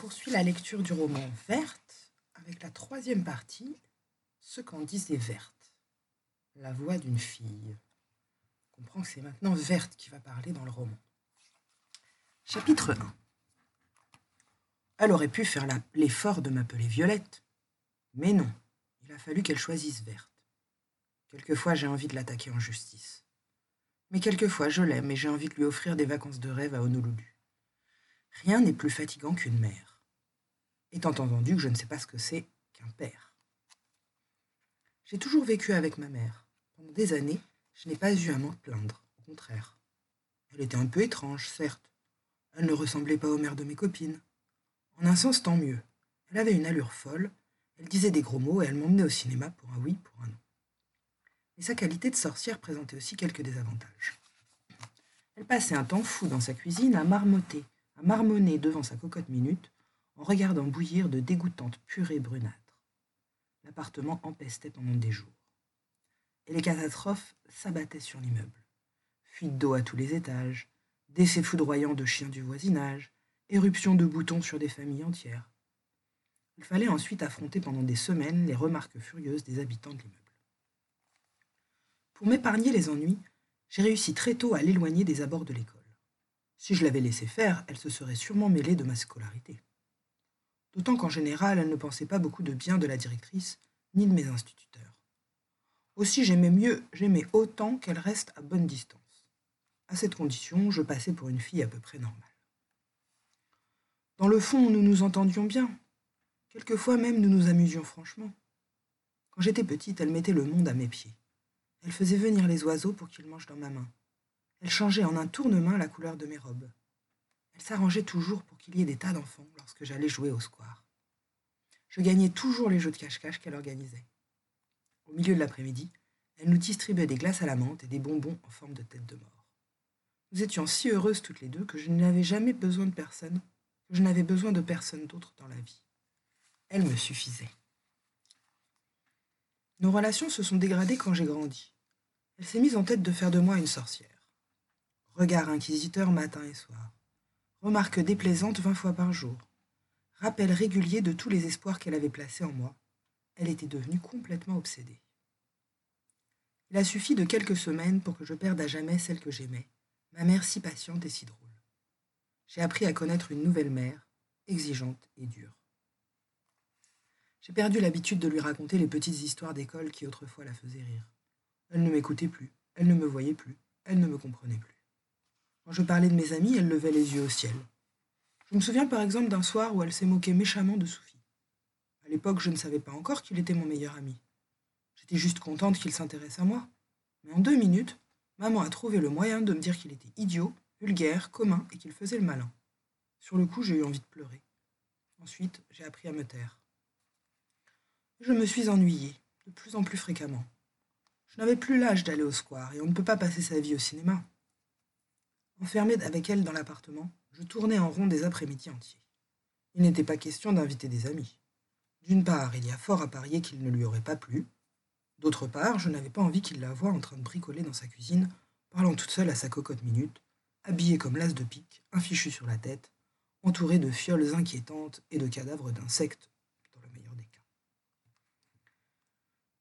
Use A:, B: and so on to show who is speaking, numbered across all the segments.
A: poursuit la lecture du roman Verte avec la troisième partie, Ce qu'en disait Verte, la voix d'une fille. On comprend que c'est maintenant Verte qui va parler dans le roman. Chapitre 1 Elle aurait pu faire l'effort de m'appeler Violette, mais non, il a fallu qu'elle choisisse Verte. Quelquefois j'ai envie de l'attaquer en justice. Mais quelquefois je l'aime et j'ai envie de lui offrir des vacances de rêve à Honolulu. Rien n'est plus fatigant qu'une mère. Étant entendu que je ne sais pas ce que c'est qu'un père. J'ai toujours vécu avec ma mère. Pendant des années, je n'ai pas eu à m'en plaindre, au contraire. Elle était un peu étrange, certes. Elle ne ressemblait pas aux mères de mes copines. En un sens, tant mieux. Elle avait une allure folle, elle disait des gros mots et elle m'emmenait au cinéma pour un oui, pour un non. Mais sa qualité de sorcière présentait aussi quelques désavantages. Elle passait un temps fou dans sa cuisine à marmotter, à marmonner devant sa cocotte minute, en regardant bouillir de dégoûtantes purées brunâtres. L'appartement empestait pendant des jours. Et les catastrophes s'abattaient sur l'immeuble. Fuite d'eau à tous les étages, décès foudroyants de chiens du voisinage, éruption de boutons sur des familles entières. Il fallait ensuite affronter pendant des semaines les remarques furieuses des habitants de l'immeuble. Pour m'épargner les ennuis, j'ai réussi très tôt à l'éloigner des abords de l'école. Si je l'avais laissé faire, elle se serait sûrement mêlée de ma scolarité. D'autant qu'en général, elle ne pensait pas beaucoup de bien de la directrice, ni de mes instituteurs. Aussi, j'aimais mieux, j'aimais autant qu'elle reste à bonne distance. À cette condition, je passais pour une fille à peu près normale. Dans le fond, nous nous entendions bien. Quelquefois même, nous nous amusions franchement. Quand j'étais petite, elle mettait le monde à mes pieds. Elle faisait venir les oiseaux pour qu'ils mangent dans ma main. Elle changeait en un tournement la couleur de mes robes. Elle s'arrangeait toujours pour qu'il y ait des tas d'enfants lorsque j'allais jouer au square. Je gagnais toujours les jeux de cache-cache qu'elle organisait. Au milieu de l'après-midi, elle nous distribuait des glaces à la menthe et des bonbons en forme de tête de mort. Nous étions si heureuses toutes les deux que je n'avais jamais besoin de personne, que je n'avais besoin de personne d'autre dans la vie. Elle me suffisait. Nos relations se sont dégradées quand j'ai grandi. Elle s'est mise en tête de faire de moi une sorcière. Regard inquisiteur matin et soir. Remarques déplaisantes vingt fois par jour. Rappel régulier de tous les espoirs qu'elle avait placés en moi. Elle était devenue complètement obsédée. Il a suffi de quelques semaines pour que je perde à jamais celle que j'aimais, ma mère si patiente et si drôle. J'ai appris à connaître une nouvelle mère, exigeante et dure. J'ai perdu l'habitude de lui raconter les petites histoires d'école qui autrefois la faisaient rire. Elle ne m'écoutait plus, elle ne me voyait plus, elle ne me comprenait plus. Quand je parlais de mes amis, elle levait les yeux au ciel. Je me souviens par exemple d'un soir où elle s'est moquée méchamment de Sophie. À l'époque, je ne savais pas encore qu'il était mon meilleur ami. J'étais juste contente qu'il s'intéresse à moi. Mais en deux minutes, maman a trouvé le moyen de me dire qu'il était idiot, vulgaire, commun et qu'il faisait le malin. Sur le coup, j'ai eu envie de pleurer. Ensuite, j'ai appris à me taire. Je me suis ennuyée, de plus en plus fréquemment. Je n'avais plus l'âge d'aller au square et on ne peut pas passer sa vie au cinéma. Enfermée avec elle dans l'appartement, je tournais en rond des après-midi entiers. Il n'était pas question d'inviter des amis. D'une part, il y a fort à parier qu'il ne lui aurait pas plu. D'autre part, je n'avais pas envie qu'il la voie en train de bricoler dans sa cuisine, parlant toute seule à sa cocotte minute, habillée comme l'as de pique, un fichu sur la tête, entourée de fioles inquiétantes et de cadavres d'insectes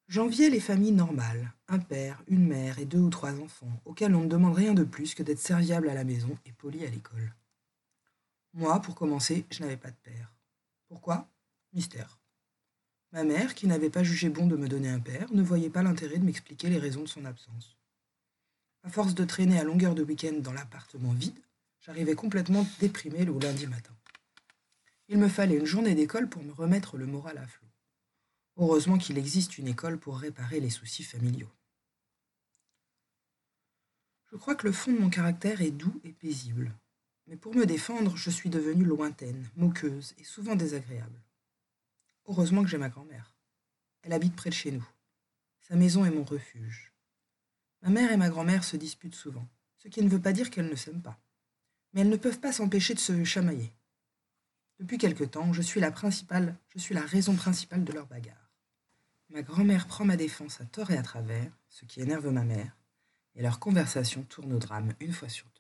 A: J'enviais les familles normales, un père, une mère et deux ou trois enfants, auxquels on ne demande rien de plus que d'être serviable à la maison et poli à l'école. Moi, pour commencer, je n'avais pas de père. Pourquoi? Mystère. Ma mère, qui n'avait pas jugé bon de me donner un père, ne voyait pas l'intérêt de m'expliquer les raisons de son absence. À force de traîner à longueur de week-end dans l'appartement vide, j'arrivais complètement déprimé le lundi matin. Il me fallait une journée d'école pour me remettre le moral à flot. Heureusement qu'il existe une école pour réparer les soucis familiaux. Je crois que le fond de mon caractère est doux et paisible. Mais pour me défendre, je suis devenue lointaine, moqueuse et souvent désagréable. Heureusement que j'ai ma grand-mère. Elle habite près de chez nous. Sa maison est mon refuge. Ma mère et ma grand-mère se disputent souvent, ce qui ne veut pas dire qu'elles ne s'aiment pas. Mais elles ne peuvent pas s'empêcher de se chamailler. Depuis quelque temps, je suis la principale, je suis la raison principale de leur bagarre. Ma grand-mère prend ma défense à tort et à travers, ce qui énerve ma mère, et leur conversation tourne au drame une fois sur deux.